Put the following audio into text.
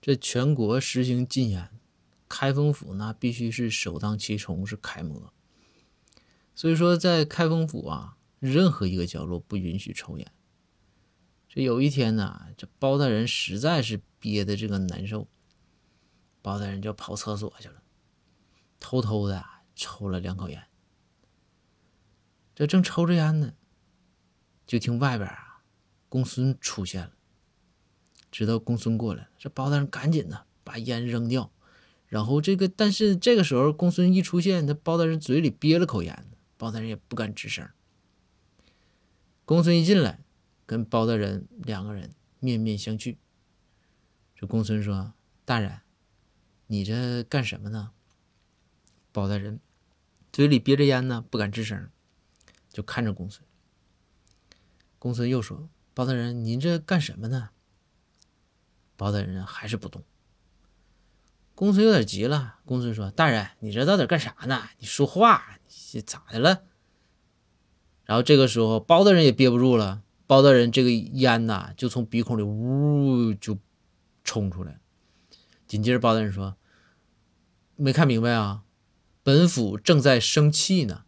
这全国实行禁烟，开封府那必须是首当其冲，是楷模。所以说，在开封府啊，任何一个角落不允许抽烟。这有一天呢，这包大人实在是憋的这个难受，包大人就跑厕所去了，偷偷的抽了两口烟。这正抽着烟呢，就听外边啊，公孙出现了。知道公孙过来了，这包大人赶紧的把烟扔掉，然后这个，但是这个时候公孙一出现，他包大人嘴里憋了口烟，包大人也不敢吱声。公孙一进来，跟包大人两个人面面相觑。这公孙说：“大人，你这干什么呢？”包大人嘴里憋着烟呢，不敢吱声，就看着公孙。公孙又说：“包大人，您这干什么呢？”包大人还是不动。公孙有点急了。公孙说：“大人，你这到底干啥呢？你说话，你咋的了？”然后这个时候，包大人也憋不住了。包大人这个烟呐，就从鼻孔里呜就冲出来。紧接着，包大人说：“没看明白啊？本府正在生气呢。”